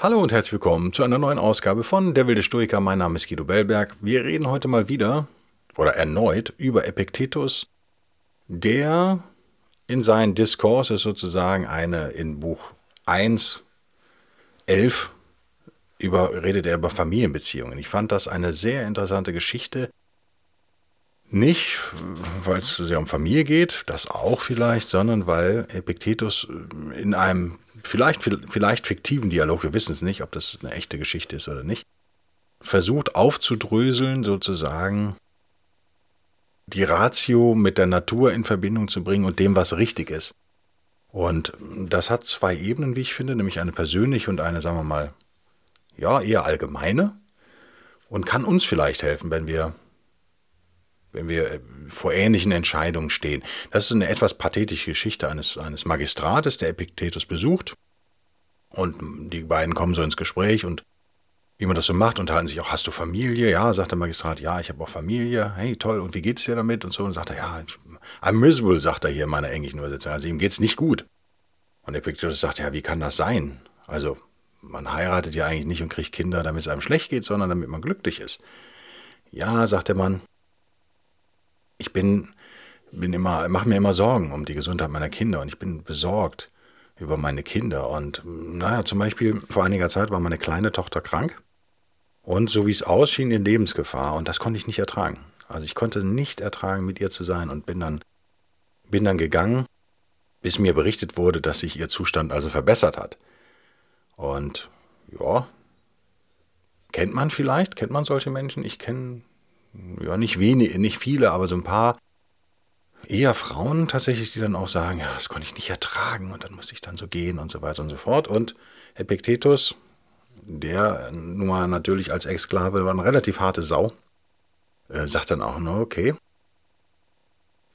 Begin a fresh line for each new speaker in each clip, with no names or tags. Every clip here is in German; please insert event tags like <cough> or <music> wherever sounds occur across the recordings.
Hallo und herzlich willkommen zu einer neuen Ausgabe von Der wilde Stoiker. Mein Name ist Guido Bellberg. Wir reden heute mal wieder oder erneut über Epiktetus, der in seinen Discourses sozusagen eine in Buch 1, 11 über, redet er über Familienbeziehungen. Ich fand das eine sehr interessante Geschichte. Nicht, weil es sehr um Familie geht, das auch vielleicht, sondern weil Epiktetus in einem vielleicht, vielleicht fiktiven Dialog, wir wissen es nicht, ob das eine echte Geschichte ist oder nicht, versucht aufzudröseln, sozusagen die Ratio mit der Natur in Verbindung zu bringen und dem, was richtig ist. Und das hat zwei Ebenen, wie ich finde, nämlich eine persönliche und eine, sagen wir mal, ja, eher allgemeine und kann uns vielleicht helfen, wenn wir wenn wir äh, vor ähnlichen Entscheidungen stehen. Das ist eine etwas pathetische Geschichte eines, eines Magistrates, der Epiktetus besucht. Und die beiden kommen so ins Gespräch und wie man das so macht, unterhalten sich auch, hast du Familie? Ja, sagt der Magistrat, ja, ich habe auch Familie. Hey, toll, und wie geht's dir damit? Und so, und sagt er, ja, I'm miserable, sagt er hier in meiner englischen Übersetzung. Also ihm geht's nicht gut. Und Epiktetus sagt, ja, wie kann das sein? Also, man heiratet ja eigentlich nicht und kriegt Kinder, damit es einem schlecht geht, sondern damit man glücklich ist. Ja, sagt der Mann, ich bin, bin immer, mache mir immer Sorgen um die Gesundheit meiner Kinder und ich bin besorgt über meine Kinder. Und naja, zum Beispiel vor einiger Zeit war meine kleine Tochter krank und so wie es ausschien, in Lebensgefahr und das konnte ich nicht ertragen. Also ich konnte nicht ertragen, mit ihr zu sein und bin dann, bin dann gegangen, bis mir berichtet wurde, dass sich ihr Zustand also verbessert hat. Und ja, kennt man vielleicht, kennt man solche Menschen? Ich kenne ja, nicht wenige, nicht viele, aber so ein paar eher Frauen tatsächlich, die dann auch sagen, ja, das konnte ich nicht ertragen und dann musste ich dann so gehen und so weiter und so fort. Und Epiktetus, der nun mal natürlich als Exklave war eine relativ harte Sau, äh, sagt dann auch nur, okay,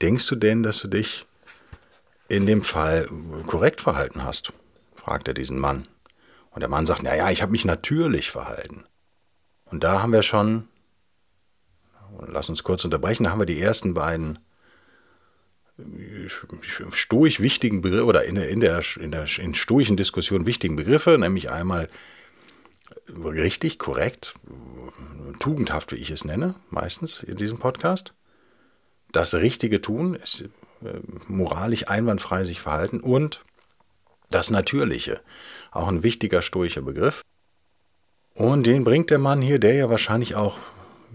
denkst du denn, dass du dich in dem Fall korrekt verhalten hast? fragt er diesen Mann. Und der Mann sagt, naja, ich habe mich natürlich verhalten. Und da haben wir schon Lass uns kurz unterbrechen. Da haben wir die ersten beiden äh, stoisch wichtigen Begriffe oder in der, in der, in der in stoischen Diskussion wichtigen Begriffe, nämlich einmal richtig, korrekt, tugendhaft, wie ich es nenne, meistens in diesem Podcast. Das richtige Tun ist äh, moralisch einwandfrei sich verhalten und das Natürliche, auch ein wichtiger stoischer Begriff. Und den bringt der Mann hier, der ja wahrscheinlich auch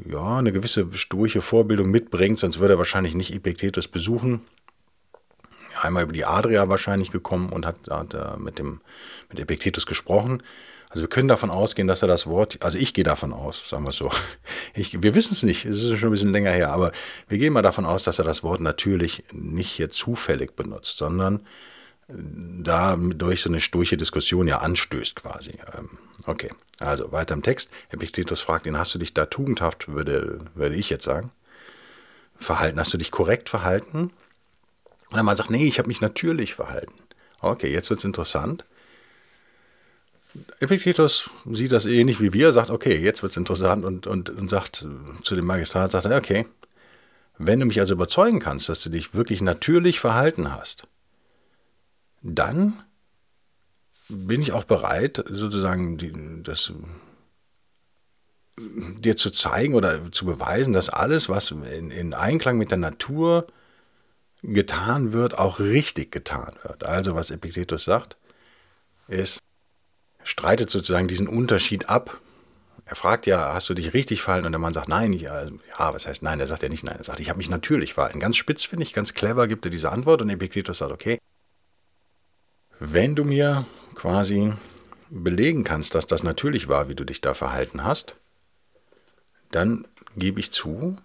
ja, eine gewisse stoische Vorbildung mitbringt, sonst würde er wahrscheinlich nicht Epiktetus besuchen. Einmal über die Adria wahrscheinlich gekommen und hat, hat äh, mit, dem, mit Epiktetus gesprochen. Also wir können davon ausgehen, dass er das Wort, also ich gehe davon aus, sagen wir es so. <laughs> Ich, wir wissen es nicht, es ist schon ein bisschen länger her, aber wir gehen mal davon aus, dass er das Wort natürlich nicht hier zufällig benutzt, sondern da durch so eine stoische Diskussion ja anstößt quasi. Ähm, okay, also weiter im Text. Epiktetus fragt ihn, hast du dich da tugendhaft, würde, würde ich jetzt sagen, verhalten? Hast du dich korrekt verhalten? Und Mann sagt, nee, ich habe mich natürlich verhalten. Okay, jetzt wird es interessant. Epiktetus sieht das ähnlich wie wir, sagt, okay, jetzt wird es interessant und, und, und sagt zu dem Magistrat, sagt er, okay, wenn du mich also überzeugen kannst, dass du dich wirklich natürlich verhalten hast, dann bin ich auch bereit, sozusagen die, das dir zu zeigen oder zu beweisen, dass alles, was in, in, Einklang mit der Natur getan wird, auch richtig getan wird. Also was Epiktetus sagt, ist, streitet sozusagen diesen Unterschied ab. Er fragt ja, hast du dich richtig verhalten? Und der Mann sagt, nein. Ich, also, ja, was heißt nein? Er sagt ja nicht nein. Er sagt, ich habe mich natürlich verhalten. Ganz spitz finde ich, ganz clever gibt er diese Antwort. Und Epiktetus sagt, okay, wenn du mir quasi belegen kannst, dass das natürlich war, wie du dich da verhalten hast, dann gebe ich zu,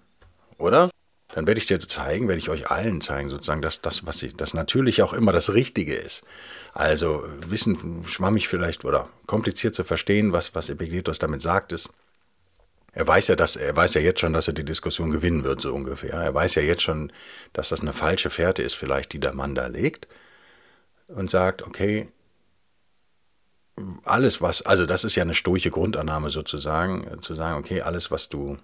oder? dann werde ich dir zeigen, werde ich euch allen zeigen, sozusagen, dass das, was ich, das natürlich auch immer das Richtige ist. Also Wissen schwammig vielleicht oder kompliziert zu verstehen, was, was Epiktetus damit sagt, ist, er weiß ja, dass, er weiß ja jetzt schon, dass er die Diskussion gewinnen wird, so ungefähr. Er weiß ja jetzt schon, dass das eine falsche Fährte ist, vielleicht, die der Mann da legt. Und sagt, okay, alles was, also das ist ja eine stoische Grundannahme sozusagen, zu sagen, okay, alles was du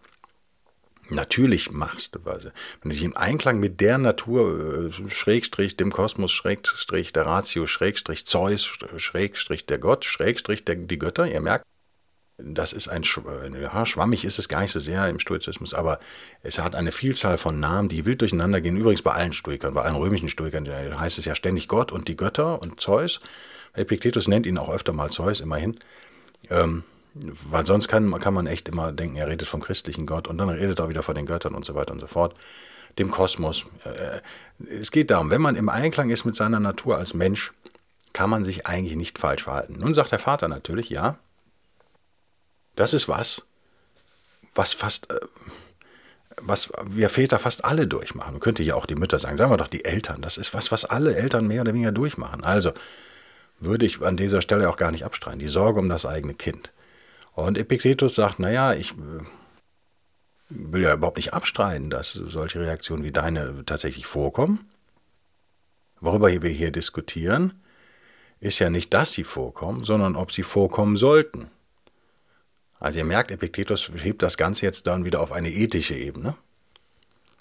natürlich machst, wenn du dich im Einklang mit der Natur, äh, Schrägstrich dem Kosmos, Schrägstrich der Ratio, Schrägstrich Zeus, Schrägstrich der Gott, Schrägstrich der, die Götter, ihr merkt, das ist ein, ja, schwammig ist es gar nicht so sehr im Stoizismus, aber es hat eine Vielzahl von Namen, die wild durcheinander gehen. Übrigens bei allen Stoikern, bei allen römischen Stoikern heißt es ja ständig Gott und die Götter und Zeus. Epiktetus nennt ihn auch öfter mal Zeus, immerhin. Ähm, weil sonst kann, kann man echt immer denken, er redet vom christlichen Gott und dann redet er wieder von den Göttern und so weiter und so fort. Dem Kosmos. Äh, es geht darum, wenn man im Einklang ist mit seiner Natur als Mensch, kann man sich eigentlich nicht falsch verhalten. Nun sagt der Vater natürlich, ja, das ist was, was fast, äh, was wir Väter fast alle durchmachen. Man könnte ja auch die Mütter sagen, sagen wir doch die Eltern. Das ist was, was alle Eltern mehr oder weniger durchmachen. Also würde ich an dieser Stelle auch gar nicht abstreiten. Die Sorge um das eigene Kind. Und Epiktetus sagt, naja, ich äh, will ja überhaupt nicht abstreiten, dass solche Reaktionen wie deine tatsächlich vorkommen. Worüber wir hier diskutieren, ist ja nicht, dass sie vorkommen, sondern ob sie vorkommen sollten. Also ihr merkt, Epiktetus hebt das Ganze jetzt dann wieder auf eine ethische Ebene.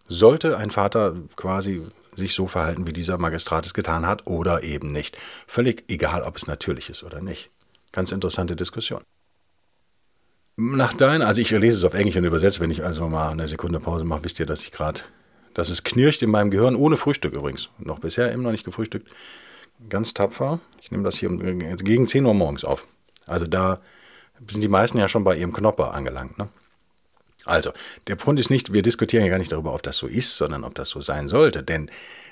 Sollte ein Vater quasi sich so verhalten, wie dieser Magistrat es getan hat, oder eben nicht. Völlig egal, ob es natürlich ist oder nicht. Ganz interessante Diskussion. Nach deinen, also ich lese es auf Englisch und übersetze, wenn ich also mal eine Sekunde Pause mache, wisst ihr, dass ich gerade, dass es knirscht in meinem Gehirn, ohne Frühstück übrigens. Noch bisher immer noch nicht gefrühstückt. Ganz tapfer. Ich nehme das hier gegen 10 Uhr morgens auf. Also da sind die meisten ja schon bei ihrem Knopper angelangt. Ne? Also, der Punkt ist nicht, wir diskutieren ja gar nicht darüber, ob das so ist, sondern ob das so sein sollte. Denn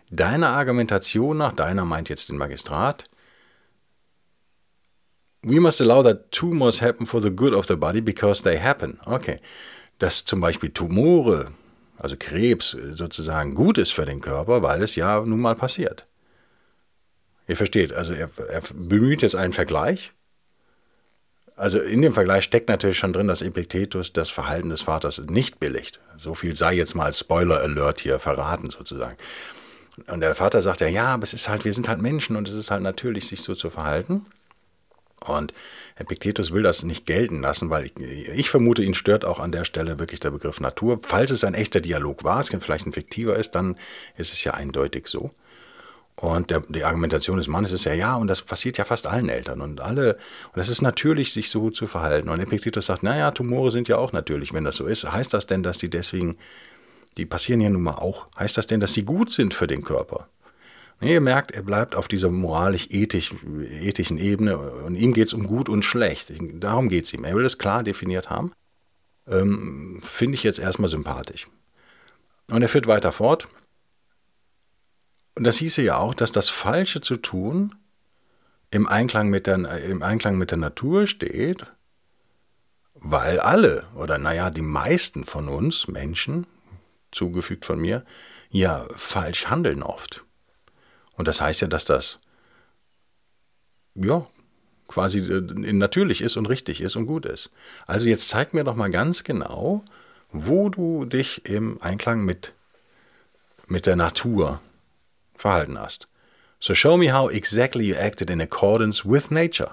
deine Argumentation nach, deiner meint jetzt den Magistrat, we must allow that tumors happen for the good of the body because they happen. Okay. Dass zum Beispiel Tumore, also Krebs sozusagen gut ist für den Körper, weil es ja nun mal passiert. Ihr versteht, also er, er bemüht jetzt einen Vergleich also in dem Vergleich steckt natürlich schon drin, dass Epiktetus das Verhalten des Vaters nicht billigt. So viel sei jetzt mal Spoiler Alert hier verraten sozusagen. Und der Vater sagt ja, ja, aber es ist halt, wir sind halt Menschen und es ist halt natürlich, sich so zu verhalten. Und Epiktetus will das nicht gelten lassen, weil ich, ich, vermute, ihn stört auch an der Stelle wirklich der Begriff Natur. Falls es ein echter Dialog war, es vielleicht ein fiktiver ist, dann ist es ja eindeutig so. Und der, die Argumentation des Mannes ist ja, ja, und das passiert ja fast allen Eltern und alle, und es ist natürlich, sich so zu verhalten. Und Epiktetus sagt, naja, Tumore sind ja auch natürlich, wenn das so ist. Heißt das denn, dass die deswegen, die passieren ja nun mal auch, heißt das denn, dass sie gut sind für den Körper? Nee, ihr merkt, er bleibt auf dieser moralisch-ethischen Ebene und ihm geht es um gut und schlecht. Darum geht es ihm. Er will es klar definiert haben. Ähm, Finde ich jetzt erstmal sympathisch. Und er führt weiter fort. Und das hieße ja auch, dass das Falsche zu tun im Einklang mit der, im Einklang mit der Natur steht, weil alle oder naja, die meisten von uns Menschen, zugefügt von mir, ja falsch handeln oft. Und das heißt ja, dass das ja quasi äh, natürlich ist und richtig ist und gut ist. Also jetzt zeig mir doch mal ganz genau, wo du dich im Einklang mit, mit der Natur verhalten hast. So show me how exactly you acted in accordance with nature.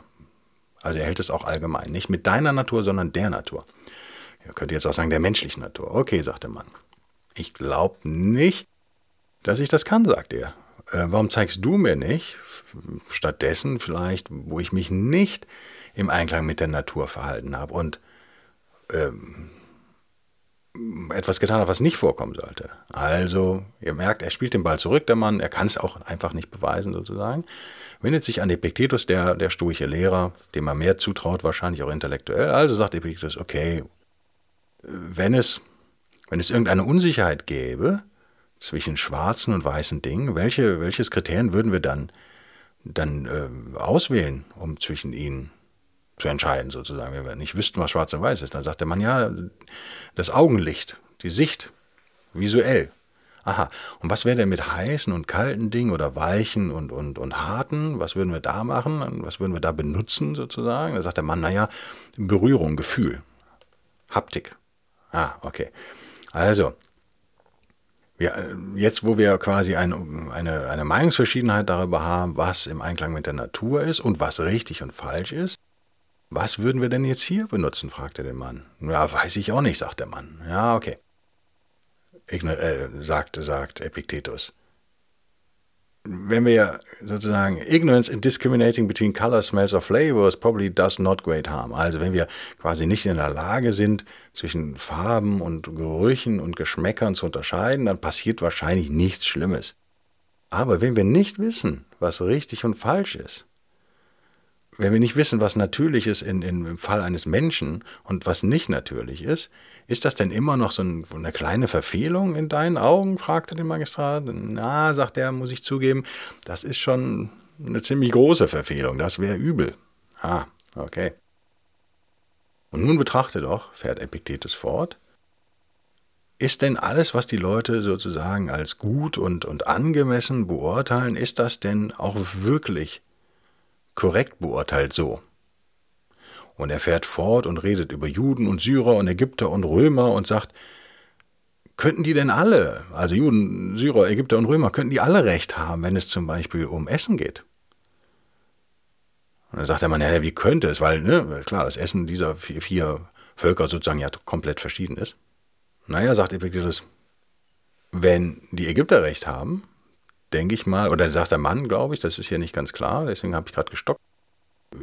Also er hält es auch allgemein, nicht mit deiner Natur, sondern der Natur. Ihr könnt jetzt auch sagen, der menschlichen Natur. Okay, sagt der Mann. Ich glaube nicht, dass ich das kann, sagt er. Äh, warum zeigst du mir nicht, stattdessen vielleicht, wo ich mich nicht im Einklang mit der Natur verhalten habe und ähm, etwas getan hat, was nicht vorkommen sollte. Also, ihr merkt, er spielt den Ball zurück, der Mann, er kann es auch einfach nicht beweisen, sozusagen. Wendet sich an Epiktetus, der, der stoische Lehrer, dem er mehr zutraut, wahrscheinlich auch intellektuell. Also sagt Epiktetus, okay, wenn es, wenn es irgendeine Unsicherheit gäbe zwischen schwarzen und weißen Dingen, welche, welches Kriterien würden wir dann, dann äh, auswählen, um zwischen ihnen zu entscheiden, sozusagen, wenn wir nicht wüssten, was schwarz und weiß ist. Dann sagt der Mann, ja, das Augenlicht, die Sicht, visuell. Aha, und was wäre denn mit heißen und kalten Dingen oder weichen und, und, und harten? Was würden wir da machen? Was würden wir da benutzen sozusagen? Da sagt der Mann, naja, Berührung, Gefühl, Haptik. Ah, okay. Also, wir, jetzt, wo wir quasi ein, eine, eine Meinungsverschiedenheit darüber haben, was im Einklang mit der Natur ist und was richtig und falsch ist, was würden wir denn jetzt hier benutzen? fragte der Mann. Ja, weiß ich auch nicht, sagt der Mann. Ja, okay. Igno äh, sagt, sagt Epictetus. Wenn wir sozusagen Ignorance in discriminating between color, smells or flavors probably does not great harm. Also wenn wir quasi nicht in der Lage sind, zwischen Farben und Gerüchen und Geschmäckern zu unterscheiden, dann passiert wahrscheinlich nichts Schlimmes. Aber wenn wir nicht wissen, was richtig und falsch ist, wenn wir nicht wissen, was natürlich ist in, in, im Fall eines Menschen und was nicht natürlich ist, ist das denn immer noch so ein, eine kleine Verfehlung in deinen Augen? fragte der Magistrat. Na, sagt er, muss ich zugeben, das ist schon eine ziemlich große Verfehlung, das wäre übel. Ah, okay. Und nun betrachte doch, fährt Epiktetus fort, ist denn alles, was die Leute sozusagen als gut und, und angemessen beurteilen, ist das denn auch wirklich korrekt beurteilt so. Und er fährt fort und redet über Juden und Syrer und Ägypter und Römer und sagt, könnten die denn alle, also Juden, Syrer, Ägypter und Römer, könnten die alle recht haben, wenn es zum Beispiel um Essen geht? Und dann sagt der Mann, ja, wie könnte es, weil, ne, klar, das Essen dieser vier, vier Völker sozusagen ja komplett verschieden ist. Naja, sagt Epictetus, wenn die Ägypter recht haben, denke ich mal, oder sagt der Mann, glaube ich, das ist hier nicht ganz klar, deswegen habe ich gerade gestockt.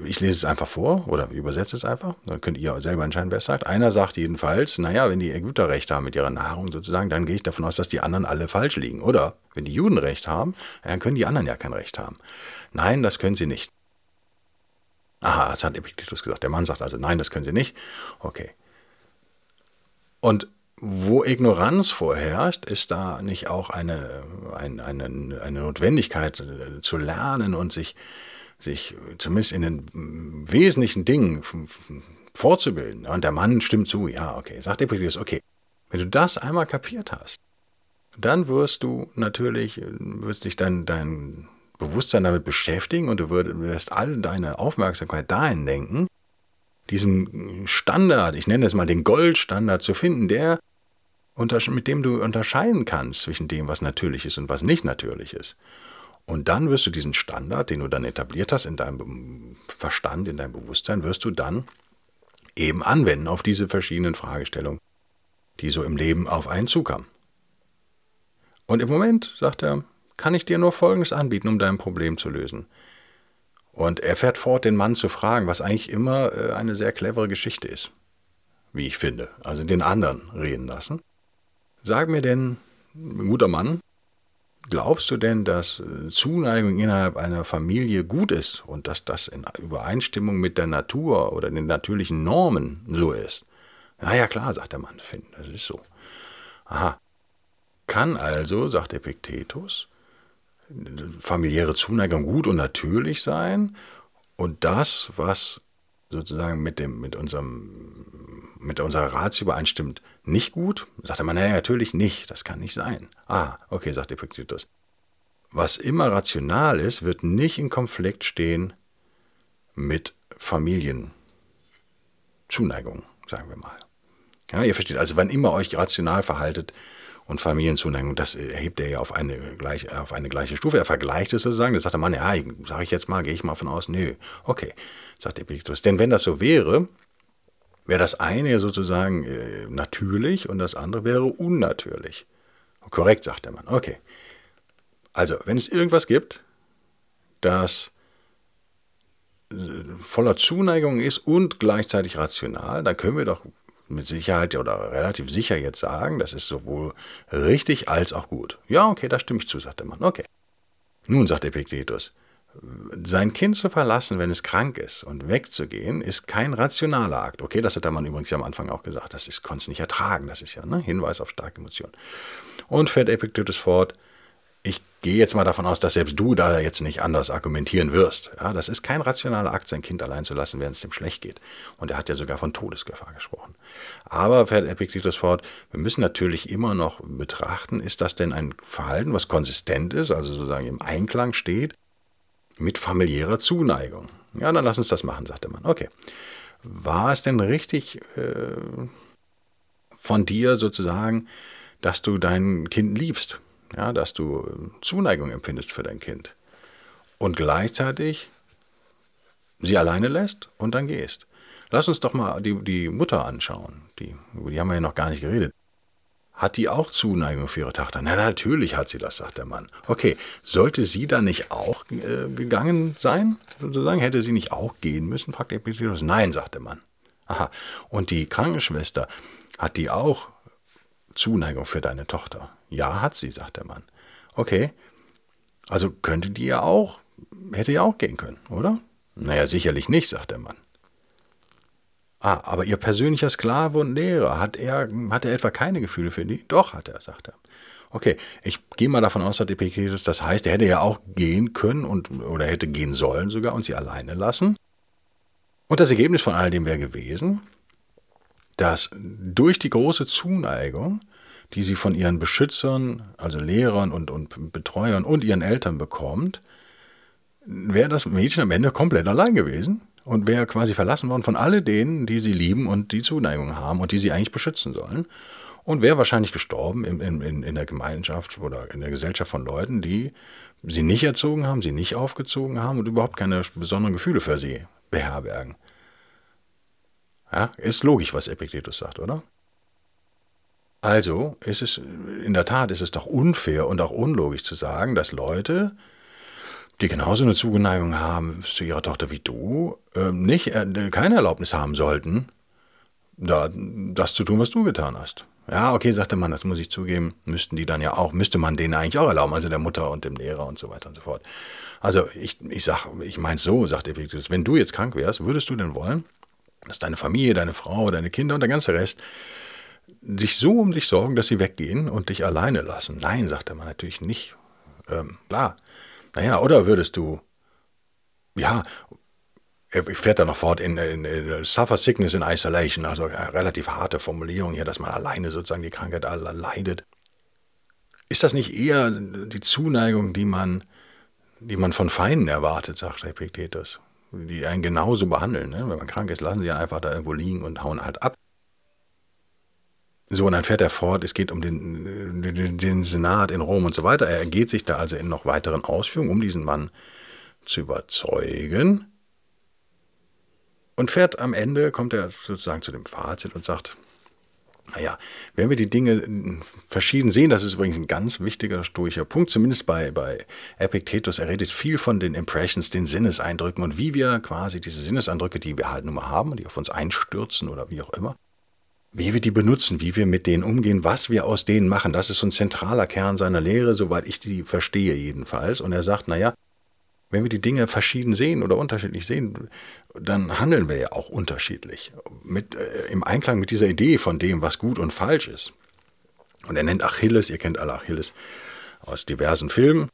Ich lese es einfach vor oder übersetze es einfach, dann könnt ihr selber entscheiden, wer es sagt. Einer sagt jedenfalls, naja, wenn die Ägypter recht haben mit ihrer Nahrung sozusagen, dann gehe ich davon aus, dass die anderen alle falsch liegen. Oder wenn die Juden recht haben, dann können die anderen ja kein Recht haben. Nein, das können sie nicht. Aha, das hat Epictetus gesagt. Der Mann sagt also, nein, das können sie nicht. Okay. Und wo Ignoranz vorherrscht, ist da nicht auch eine, eine, eine, eine Notwendigkeit äh, zu lernen und sich, sich zumindest in den wesentlichen Dingen vorzubilden? Und der Mann stimmt zu, ja, okay. Sagt Epictetus, okay, wenn du das einmal kapiert hast, dann wirst du natürlich, wirst dich dann dein Bewusstsein damit beschäftigen und du wirst all deine Aufmerksamkeit dahin lenken, diesen Standard, ich nenne es mal den Goldstandard zu finden, der mit dem du unterscheiden kannst zwischen dem, was natürlich ist und was nicht natürlich ist. Und dann wirst du diesen Standard, den du dann etabliert hast in deinem Verstand, in deinem Bewusstsein, wirst du dann eben anwenden auf diese verschiedenen Fragestellungen, die so im Leben auf einen zukommen. Und im Moment, sagt er, kann ich dir nur Folgendes anbieten, um dein Problem zu lösen. Und er fährt fort, den Mann zu fragen, was eigentlich immer äh, eine sehr clevere Geschichte ist, wie ich finde. Also den anderen reden lassen. Sag mir denn, guter Mann, glaubst du denn, dass äh, Zuneigung innerhalb einer Familie gut ist und dass das in Übereinstimmung mit der Natur oder den natürlichen Normen so ist? Na ja, klar, sagt der Mann, finden, das ist so. Aha. Kann also, sagt Epiktetus, familiäre Zuneigung gut und natürlich sein und das, was sozusagen mit, dem, mit, unserem, mit unserer Ratio übereinstimmt, nicht gut? Sagt er mal, naja, natürlich nicht, das kann nicht sein. Ah, okay, sagt Epictetus. Was immer rational ist, wird nicht in Konflikt stehen mit Familienzuneigung, sagen wir mal. Ja, ihr versteht, also wann immer euch rational verhaltet und Familienzuneigung, das erhebt er ja auf eine, gleich, auf eine gleiche Stufe. Er vergleicht es sozusagen. Da sagt der Mann, ja, sage ich jetzt mal, gehe ich mal von aus, nö. Okay, sagt Epictetus. Denn wenn das so wäre, wäre das eine sozusagen äh, natürlich und das andere wäre unnatürlich. Korrekt, sagt der Mann. Okay. Also, wenn es irgendwas gibt, das äh, voller Zuneigung ist und gleichzeitig rational, dann können wir doch mit Sicherheit oder relativ sicher jetzt sagen, das ist sowohl richtig als auch gut. Ja, okay, da stimme ich zu, sagt der Mann. Okay. Nun, sagt Epiktetus, sein Kind zu verlassen, wenn es krank ist und wegzugehen, ist kein rationaler Akt. Okay, das hat der Mann übrigens ja am Anfang auch gesagt. Das ist, konnte es nicht ertragen. Das ist ja ne, Hinweis auf starke Emotionen. Und fährt Epictetus fort. Ich gehe jetzt mal davon aus, dass selbst du da jetzt nicht anders argumentieren wirst. Ja, das ist kein rationaler Akt, sein Kind allein zu lassen, während es dem schlecht geht. Und er hat ja sogar von Todesgefahr gesprochen. Aber, fährt Epictetus fort, wir müssen natürlich immer noch betrachten, ist das denn ein Verhalten, was konsistent ist, also sozusagen im Einklang steht, mit familiärer Zuneigung. Ja, dann lass uns das machen, sagt der Mann. Okay. War es denn richtig äh, von dir sozusagen, dass du dein Kind liebst? Ja, dass du Zuneigung empfindest für dein Kind. Und gleichzeitig sie alleine lässt und dann gehst. Lass uns doch mal die, die Mutter anschauen. Die, über die haben wir ja noch gar nicht geredet. Hat die auch Zuneigung für ihre Tochter? Na, natürlich hat sie das, sagt der Mann. Okay, sollte sie dann nicht auch äh, gegangen sein? Sozusagen, hätte sie nicht auch gehen müssen? fragt Epictetus. Nein, sagt der Mann. Aha. Und die Krankenschwester, hat die auch Zuneigung für deine Tochter? Ja, hat sie, sagt der Mann. Okay. Also könnte die ja auch, hätte ja auch gehen können, oder? Naja, sicherlich nicht, sagt der Mann. Ah, aber Ihr persönlicher Sklave und Lehrer, hat er, hat er etwa keine Gefühle für die? Doch, hat er, sagt er. Okay, ich gehe mal davon aus, sagt Epictetus, das heißt, er hätte ja auch gehen können und, oder hätte gehen sollen sogar und sie alleine lassen. Und das Ergebnis von all dem wäre gewesen, dass durch die große Zuneigung, die sie von ihren Beschützern, also Lehrern und, und Betreuern und ihren Eltern bekommt, wäre das Mädchen am Ende komplett allein gewesen und wäre quasi verlassen worden von all denen, die sie lieben und die Zuneigung haben und die sie eigentlich beschützen sollen. Und wäre wahrscheinlich gestorben in, in, in der Gemeinschaft oder in der Gesellschaft von Leuten, die sie nicht erzogen haben, sie nicht aufgezogen haben und überhaupt keine besonderen Gefühle für sie beherbergen. Ja, ist logisch, was Epiktetus sagt, oder? Also ist es, in der Tat ist es doch unfair und auch unlogisch zu sagen, dass Leute, die genauso eine Zugeneigung haben zu ihrer Tochter wie du, ähm, nicht, äh, keine Erlaubnis haben sollten, da, das zu tun, was du getan hast. Ja, okay, sagte man, das muss ich zugeben, müssten die dann ja auch, müsste man denen eigentlich auch erlauben, also der Mutter und dem Lehrer und so weiter und so fort. Also ich, ich sag, ich meine so, sagt Epictetus, wenn du jetzt krank wärst, würdest du denn wollen, dass deine Familie, deine Frau, deine Kinder und der ganze Rest sich so um dich sorgen, dass sie weggehen und dich alleine lassen? Nein, sagte man natürlich nicht. Ähm, klar, naja, oder würdest du, ja, er fährt da noch fort in, in, in, Suffer Sickness in Isolation, also eine relativ harte Formulierung hier, dass man alleine sozusagen die Krankheit leidet. Ist das nicht eher die Zuneigung, die man, die man von Feinden erwartet, sagt Epiktetus, die einen genauso behandeln? Ne? Wenn man krank ist, lassen sie einfach da irgendwo liegen und hauen halt ab. So, und dann fährt er fort, es geht um den, den, den, Senat in Rom und so weiter. Er ergeht sich da also in noch weiteren Ausführungen, um diesen Mann zu überzeugen. Und fährt am Ende, kommt er sozusagen zu dem Fazit und sagt, naja, wenn wir die Dinge verschieden sehen, das ist übrigens ein ganz wichtiger stoischer Punkt, zumindest bei, bei Epictetus, er redet viel von den Impressions, den Sinneseindrücken und wie wir quasi diese Sinneseindrücke, die wir halt nun mal haben die auf uns einstürzen oder wie auch immer, wie wir die benutzen, wie wir mit denen umgehen, was wir aus denen machen. Das ist so ein zentraler Kern seiner Lehre, soweit ich die verstehe jedenfalls. Und er sagt, naja, wenn wir die Dinge verschieden sehen oder unterschiedlich sehen, dann handeln wir ja auch unterschiedlich. Mit, äh, Im Einklang mit dieser Idee von dem, was gut und falsch ist. Und er nennt Achilles, ihr kennt alle Achilles aus diversen Filmen,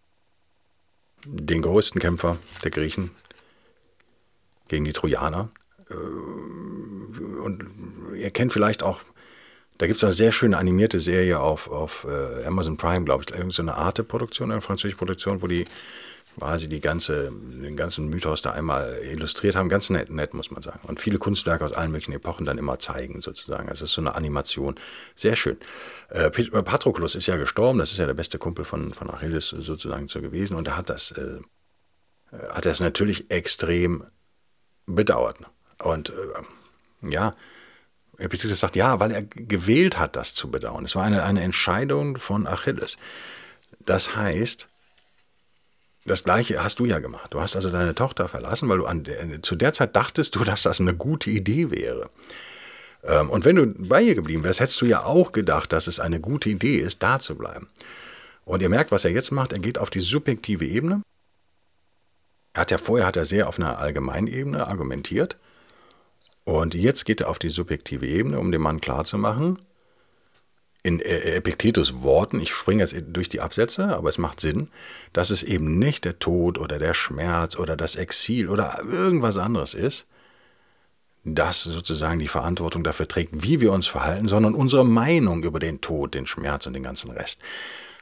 den größten Kämpfer der Griechen gegen die Trojaner. Äh, und ihr kennt vielleicht auch, da gibt es eine sehr schöne animierte Serie auf, auf äh, Amazon Prime, glaube ich, irgendeine so eine Arte-Produktion, eine französische Produktion, wo die quasi die ganze, den ganzen Mythos da einmal illustriert haben. Ganz nett, nett, muss man sagen. Und viele Kunstwerke aus allen möglichen Epochen dann immer zeigen, sozusagen. Also es ist so eine Animation. Sehr schön. Äh, Patroklos ist ja gestorben, das ist ja der beste Kumpel von, von Achilles sozusagen so gewesen. Und er hat das, äh, hat das natürlich extrem bedauert. Und äh, ja, Epictetus sagt, ja, weil er gewählt hat, das zu bedauern. Es war eine, eine Entscheidung von Achilles. Das heißt, das Gleiche hast du ja gemacht. Du hast also deine Tochter verlassen, weil du an der, zu der Zeit dachtest du, dass das eine gute Idee wäre. Ähm, und wenn du bei ihr geblieben wärst, hättest du ja auch gedacht, dass es eine gute Idee ist, da zu bleiben. Und ihr merkt, was er jetzt macht. Er geht auf die subjektive Ebene. Er hat ja vorher hat er sehr auf einer allgemeinen Ebene argumentiert. Und jetzt geht er auf die subjektive Ebene, um dem Mann klarzumachen, in äh, Epiktetus Worten, ich springe jetzt durch die Absätze, aber es macht Sinn, dass es eben nicht der Tod oder der Schmerz oder das Exil oder irgendwas anderes ist, das sozusagen die Verantwortung dafür trägt, wie wir uns verhalten, sondern unsere Meinung über den Tod, den Schmerz und den ganzen Rest.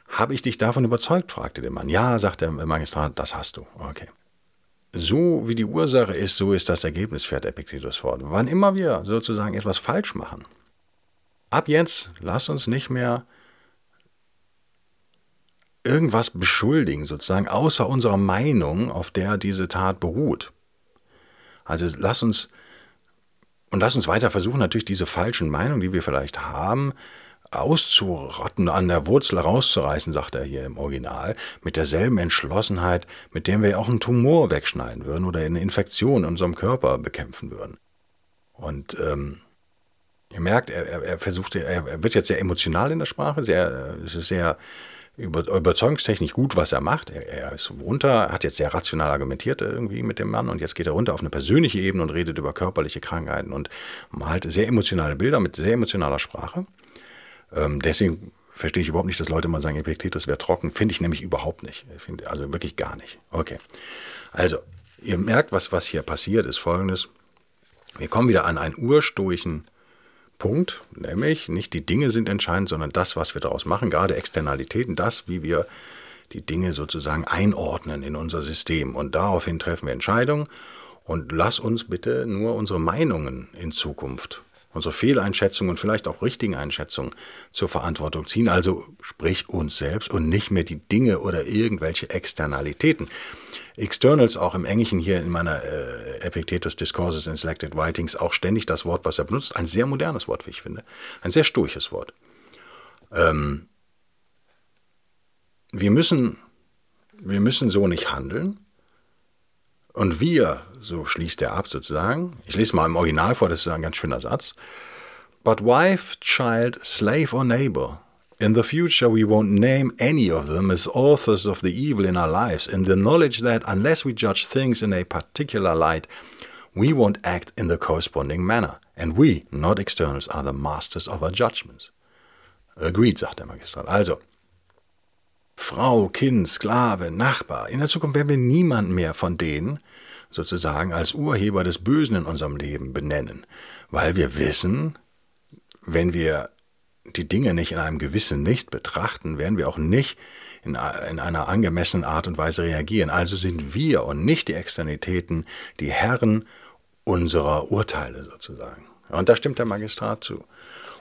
Habe ich dich davon überzeugt? fragte der Mann. Ja, sagt der Magistrat, das hast du. Okay. So wie die Ursache ist, so ist das Ergebnis, fährt Epiktetus fort. Wann immer wir sozusagen etwas falsch machen, ab jetzt lass uns nicht mehr irgendwas beschuldigen, sozusagen, außer unserer Meinung, auf der diese Tat beruht. Also lass uns und lass uns weiter versuchen, natürlich diese falschen Meinungen, die wir vielleicht haben, auszurotten, an der Wurzel rauszureißen, sagt er hier im Original, mit derselben Entschlossenheit, mit der wir auch einen Tumor wegschneiden würden oder eine Infektion in unserem Körper bekämpfen würden. Und ähm, ihr merkt, er, er versucht, er, er, wird jetzt sehr emotional in der Sprache, sehr, es ist sehr über, überzeugungstechnisch gut, was er macht. Er, er, ist runter, hat jetzt sehr rational argumentiert irgendwie mit dem Mann und jetzt geht er runter auf eine persönliche Ebene und redet über körperliche Krankheiten und malt sehr emotionale Bilder mit sehr emotionaler Sprache. Ähm, deswegen verstehe ich überhaupt nicht, dass Leute mal sagen, Epiktetus wäre trocken. Finde ich nämlich überhaupt nicht. Find, also wirklich gar nicht. Okay. Also, ihr merkt, was, was hier passiert, ist folgendes. Wir kommen wieder an einen urstoischen Punkt, nämlich nicht die Dinge sind entscheidend, sondern das, was wir daraus machen, gerade Externalitäten, das, wie wir die Dinge sozusagen einordnen in unser System. Und daraufhin treffen wir Entscheidungen. Und lass uns bitte nur unsere Meinungen in Zukunft unsere Fehleinschätzungen und vielleicht auch richtigen Einschätzungen zur Verantwortung ziehen, also sprich uns selbst und nicht mehr die Dinge oder irgendwelche Externalitäten. Externals auch im Englischen hier in meiner äh, Epictetus Discourses in Selected Writings auch ständig das Wort, was er benutzt. Ein sehr modernes Wort, wie ich finde. Ein sehr stoisches Wort. Ähm, wir, müssen, wir müssen so nicht handeln. Und wir, so schließt er ab sozusagen, ich lese mal im Original vor, das ist ein ganz schöner Satz. But wife, child, slave or neighbor, in the future we won't name any of them as authors of the evil in our lives, in the knowledge that unless we judge things in a particular light, we won't act in the corresponding manner. And we, not externals, are the masters of our judgments. Agreed, sagt der Magistrat. Also, Frau, Kind, Sklave, Nachbar. In der Zukunft werden wir niemanden mehr von denen sozusagen als Urheber des Bösen in unserem Leben benennen, weil wir wissen, wenn wir die Dinge nicht in einem gewissen Licht betrachten, werden wir auch nicht in, in, einer angemessenen Art und Weise reagieren. Also sind wir und nicht die Externitäten die Herren unserer Urteile sozusagen. Und da stimmt der Magistrat zu.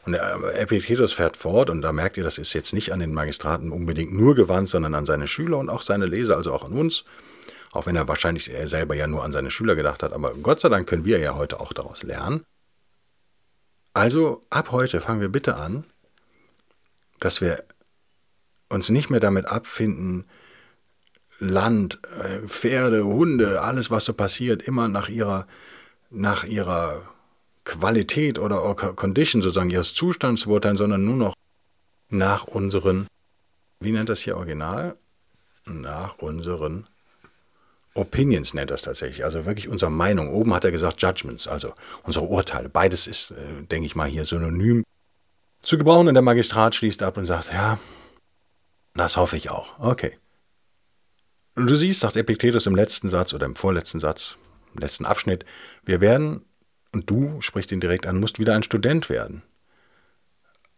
Und Epiktetus fährt fort, und da merkt ihr, das ist jetzt nicht an den Magistraten unbedingt nur gewandt, sondern an seine Schüler und auch seine Leser, also auch an uns. Auch wenn er wahrscheinlich er selber ja nur an seine Schüler gedacht hat, aber Gott sei Dank können wir ja heute auch daraus lernen. Also ab heute fangen wir bitte an, dass wir uns nicht mehr damit abfinden, Land, äh, Pferde, Hunde, alles, was so passiert, immer nach ihrer, nach ihrer Qualität oder Condition sozusagen ihres Zustands zu beurteilen, sondern nur noch nach unseren, wie nennt das hier original? Nach unseren Opinions nennt das tatsächlich, also wirklich unsere Meinung. Oben hat er gesagt Judgments, also unsere Urteile. Beides ist, äh, denke ich mal, hier synonym zu gebrauchen. Und der Magistrat schließt ab und sagt, ja, das hoffe ich auch. Okay. Und du siehst, sagt Epiktetus im letzten Satz oder im vorletzten Satz, im letzten Abschnitt, wir werden und du, sprichst ihn direkt an, musst wieder ein Student werden.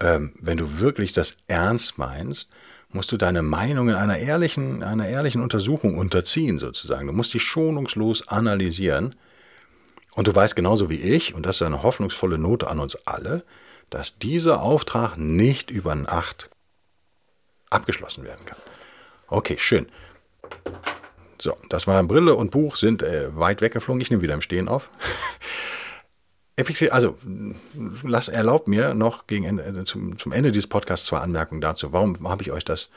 Ähm, wenn du wirklich das ernst meinst, musst du deine Meinung in einer ehrlichen, einer ehrlichen Untersuchung unterziehen, sozusagen. Du musst die schonungslos analysieren. Und du weißt genauso wie ich, und das ist eine hoffnungsvolle Note an uns alle, dass dieser Auftrag nicht über Nacht abgeschlossen werden kann. Okay, schön. So, das war Brille und Buch sind äh, weit weggeflogen. Ich nehme wieder im Stehen auf. <laughs> also lass, erlaubt mir noch gegen Ende, äh, zum, zum Ende dieses Podcasts zwei Anmerkungen dazu. Warum habe ich euch das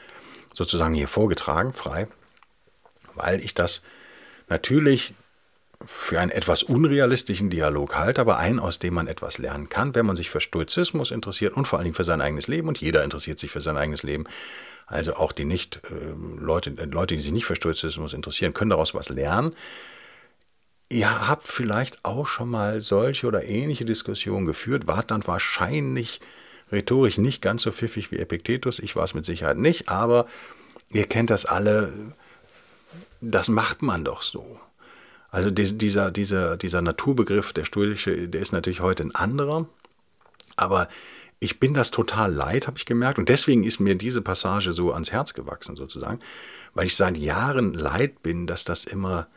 sozusagen hier vorgetragen, frei? Weil ich das natürlich für einen etwas unrealistischen Dialog halte, aber einen, aus dem man etwas lernen kann, wenn man sich für Stoizismus interessiert und vor allen Dingen für sein eigenes Leben. Und jeder interessiert sich für sein eigenes Leben. Also auch die nicht äh, Leute, Leute, die sich nicht für Stoizismus interessieren, können daraus was lernen. Ihr habt vielleicht auch schon mal solche oder ähnliche Diskussionen geführt, wart dann wahrscheinlich rhetorisch nicht ganz so pfiffig wie Epiktetus. Ich war es mit Sicherheit nicht, aber ihr kennt das alle. Das macht man doch so. Also dieser, dieser, dieser Naturbegriff, der stoische, der ist natürlich heute ein anderer. Aber ich bin das total leid, habe ich gemerkt. Und deswegen ist mir diese Passage so ans Herz gewachsen, sozusagen. Weil ich seit Jahren leid bin, dass das immer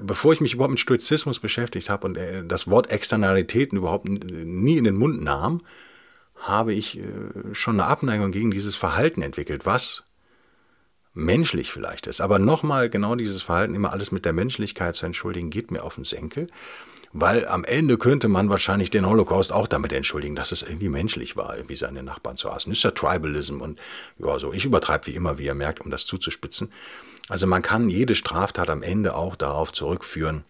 bevor ich mich überhaupt mit Stoizismus beschäftigt habe und äh, das Wort Externalitäten überhaupt nie in den Mund nahm, habe ich äh, schon eine Abneigung gegen dieses Verhalten entwickelt, was menschlich vielleicht ist. Aber nochmal genau dieses Verhalten, immer alles mit der Menschlichkeit zu entschuldigen, geht mir auf den Senkel. Weil am Ende könnte man wahrscheinlich den Holocaust auch damit entschuldigen, dass es irgendwie menschlich war, wie seine Nachbarn zu hassen. Das ist ja Tribalism und ja, so. Ich übertreibe wie immer, wie ihr merkt, um das zuzuspitzen. Also man kann jede Straftat am Ende auch darauf zurückführen,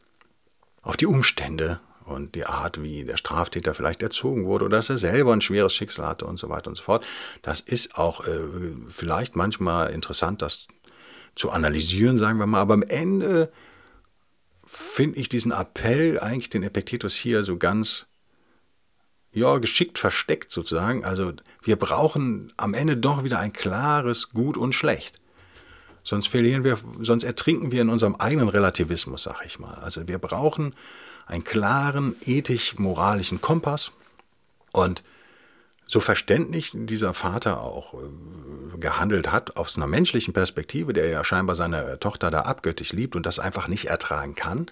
auf die Umstände und die Art, wie der Straftäter vielleicht erzogen wurde oder dass er selber ein schweres Schicksal hatte und so weiter und so fort. Das ist auch äh, vielleicht manchmal interessant, das zu analysieren, sagen wir mal, aber am Ende finde ich diesen Appell eigentlich den Epiktetus hier so ganz ja, geschickt versteckt sozusagen. Also wir brauchen am Ende doch wieder ein klares Gut und Schlecht. Sonst verlieren wir, sonst ertrinken wir in unserem eigenen Relativismus, sag ich mal. Also wir brauchen einen klaren ethisch-moralischen Kompass und so verständlich dieser Vater auch äh, gehandelt hat, aus einer menschlichen Perspektive, der ja scheinbar seine Tochter da abgöttisch liebt und das einfach nicht ertragen kann,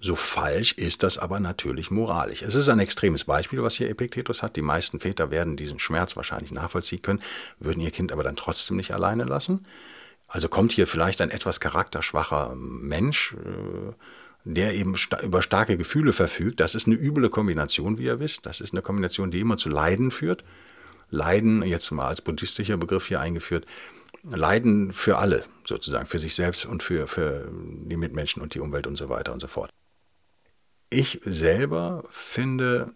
so falsch ist das aber natürlich moralisch. Es ist ein extremes Beispiel, was hier Epiktetus hat. Die meisten Väter werden diesen Schmerz wahrscheinlich nachvollziehen können, würden ihr Kind aber dann trotzdem nicht alleine lassen. Also kommt hier vielleicht ein etwas charakterschwacher Mensch, äh, der eben über starke Gefühle verfügt. Das ist eine üble Kombination, wie ihr wisst. Das ist eine Kombination, die immer zu Leiden führt. Leiden, jetzt mal als buddhistischer Begriff hier eingeführt, Leiden für alle sozusagen, für sich selbst und für, für die Mitmenschen und die Umwelt und so weiter und so fort. Ich selber finde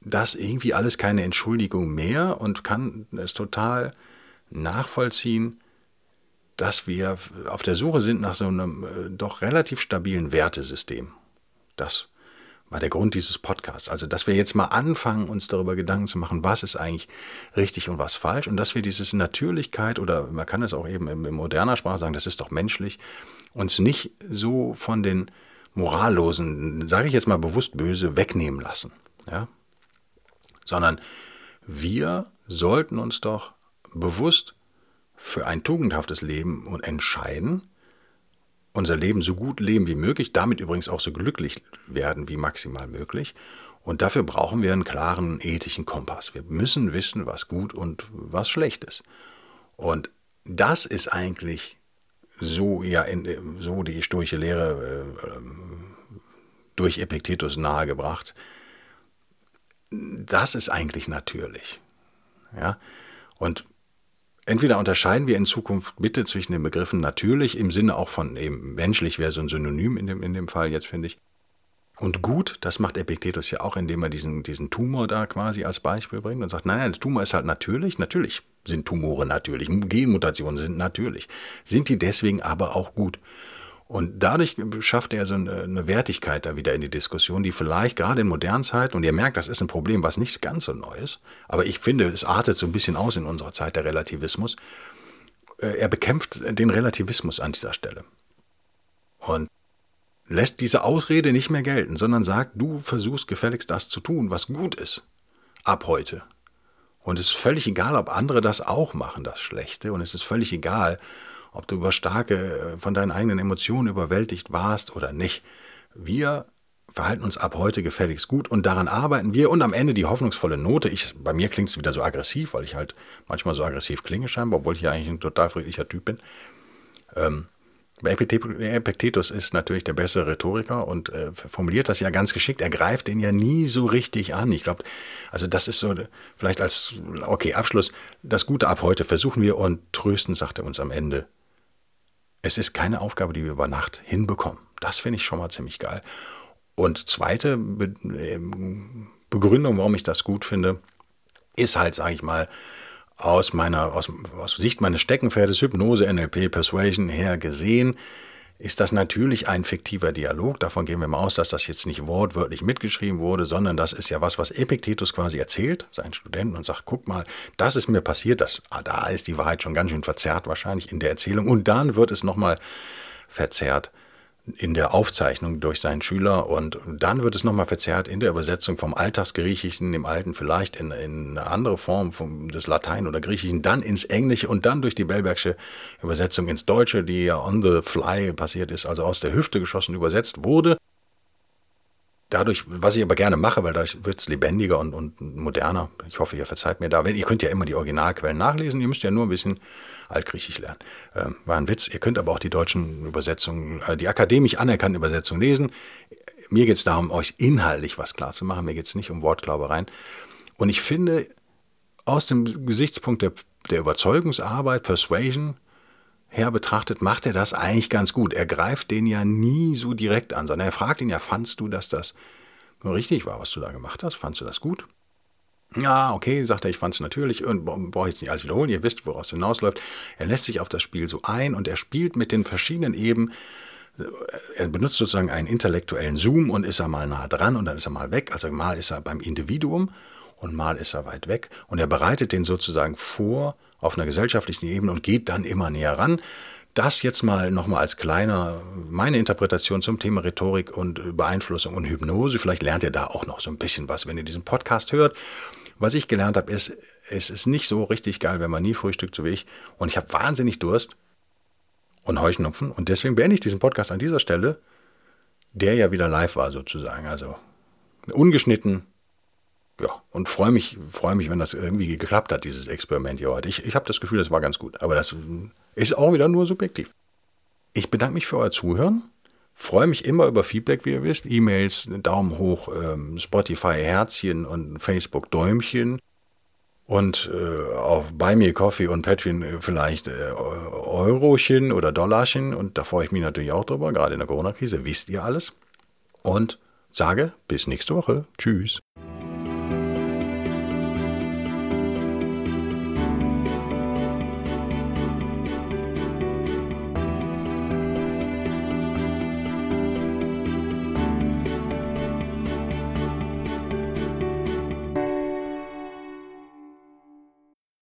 das irgendwie alles keine Entschuldigung mehr und kann es total nachvollziehen, dass wir auf der Suche sind nach so einem äh, doch relativ stabilen Wertesystem. Das war der Grund dieses Podcasts. Also, dass wir jetzt mal anfangen, uns darüber Gedanken zu machen, was ist eigentlich richtig und was falsch und dass wir diese Natürlichkeit oder man kann es auch eben in moderner Sprache sagen, das ist doch menschlich, uns nicht so von den morallosen, sage ich jetzt mal bewusst böse, wegnehmen lassen. Ja? Sondern wir sollten uns doch bewusst für ein tugendhaftes Leben und entscheiden, unser Leben so gut leben wie möglich, damit übrigens auch so glücklich werden wie maximal möglich. Und dafür brauchen wir einen klaren ethischen Kompass. Wir müssen wissen, was gut und was schlecht ist. Und das ist eigentlich so ja in, so die stoische Lehre äh, durch Epiktetus nahegebracht. Das ist eigentlich natürlich. Ja? Und Entweder unterscheiden wir in Zukunft bitte zwischen den Begriffen natürlich im Sinne auch von eben menschlich wäre so ein Synonym in dem, in dem Fall jetzt, finde ich. Und gut, das macht Epiktetus ja auch, indem er diesen, diesen Tumor da quasi als Beispiel bringt und sagt, nein, nein, der Tumor ist halt natürlich. Natürlich sind Tumore natürlich. Genmutationen sind natürlich. Sind die deswegen aber auch gut? Und dadurch schafft er so eine, Wertigkeit da wieder in die Diskussion, die vielleicht gerade in modernen Zeiten, und ihr merkt, das ist ein Problem, was nicht ganz so neu ist, aber ich finde, es artet so ein bisschen aus in unserer Zeit, der Relativismus. Äh, er bekämpft den Relativismus an dieser Stelle. Und lässt diese Ausrede nicht mehr gelten, sondern sagt, du versuchst gefälligst das zu tun, was gut ist, ab heute. Und es ist völlig egal, ob andere das auch machen, das Schlechte, und es ist völlig egal, ob du über starke, äh, von deinen eigenen Emotionen überwältigt warst oder nicht. Wir verhalten uns ab heute gefälligst gut und daran arbeiten wir und am Ende die hoffnungsvolle Note. Ich, bei mir klingt es wieder so aggressiv, weil ich halt manchmal so aggressiv klinge scheinbar, obwohl ich ja eigentlich ein total friedlicher Typ bin. Ähm, Epiktetus ist natürlich der bessere Rhetoriker und äh, formuliert das ja ganz geschickt. Er greift den ja nie so richtig an. Ich glaube, also das ist so vielleicht als, okay, Abschluss, das Gute ab heute versuchen wir und trösten, sagt er uns am Ende, es ist keine Aufgabe, die wir über Nacht hinbekommen. Das finde ich schon mal ziemlich geil. Und zweite ähm, Begründung, warum ich das gut finde, ist halt, sage ich mal, aus meiner aus, aus Sicht meines Steckenpferdes Hypnose, NLP, Persuasion her gesehen, ist das natürlich ein fiktiver Dialog. Davon gehen wir mal aus, dass das jetzt nicht wortwörtlich mitgeschrieben wurde, sondern das ist ja was, was Epiktetus quasi erzählt, seinen Studenten, und sagt, guck mal, das ist mir passiert, das, ah, da ist die Wahrheit schon ganz schön verzerrt wahrscheinlich in der Erzählung. Und dann wird es nochmal verzerrt in der Aufzeichnung durch seinen Schüler und dann wird es nochmal verzerrt in der Übersetzung vom Alltagsgriechischen, im Alten vielleicht in, in eine andere Form vom, des Latein oder Griechischen, dann ins Englische und dann durch die Bellbergsche Übersetzung ins Deutsche, die ja on the fly passiert ist, also aus der Hüfte geschossen übersetzt wurde. Dadurch, was ich aber gerne mache, weil dadurch wird es lebendiger und, und moderner. Ich hoffe, ihr verzeiht mir da. Ihr könnt ja immer die Originalquellen nachlesen, ihr müsst ja nur ein bisschen Altgriechisch lernen. Ähm, war ein Witz. Ihr könnt aber auch die deutschen Übersetzungen, äh, die akademisch anerkannten Übersetzungen lesen. Mir geht es darum, euch inhaltlich was klar zu machen. Mir geht es nicht um Wortglaubereien. Und ich finde, aus dem Gesichtspunkt der, der Überzeugungsarbeit, Persuasion, her betrachtet, macht er das eigentlich ganz gut. Er greift den ja nie so direkt an, sondern er fragt ihn ja, fandst du, dass das richtig war, was du da gemacht hast? Fandst du das gut? Ja, okay, sagt er, ich fand es natürlich und brauche jetzt nicht alles wiederholen, ihr wisst, woraus es hinausläuft. Er lässt sich auf das Spiel so ein und er spielt mit den verschiedenen Ebenen. Er benutzt sozusagen einen intellektuellen Zoom und ist er mal nah dran und dann ist er mal weg. Also mal ist er beim Individuum und mal ist er weit weg. Und er bereitet den sozusagen vor auf einer gesellschaftlichen Ebene und geht dann immer näher ran. Das jetzt mal nochmal als kleiner, meine Interpretation zum Thema Rhetorik und Beeinflussung und Hypnose. Vielleicht lernt ihr da auch noch so ein bisschen was, wenn ihr diesen Podcast hört. Was ich gelernt habe, ist, es ist nicht so richtig geil, wenn man nie frühstückt, so wie ich. Und ich habe wahnsinnig Durst und Heuschnupfen. Und deswegen beende ich diesen Podcast an dieser Stelle, der ja wieder live war sozusagen. Also ungeschnitten. Ja, und freue mich, freue mich, wenn das irgendwie geklappt hat, dieses Experiment hier heute. Ich, ich habe das Gefühl, das war ganz gut. Aber das ist auch wieder nur subjektiv. Ich bedanke mich für euer Zuhören. Freue mich immer über Feedback, wie ihr wisst. E-Mails, Daumen hoch, ähm, Spotify Herzchen und Facebook Däumchen. Und äh, auch bei mir Coffee und Patreon äh, vielleicht äh, Eurochen oder Dollarchen. Und da freue ich mich natürlich auch drüber, gerade in der Corona-Krise, wisst ihr alles. Und sage bis nächste Woche. Tschüss.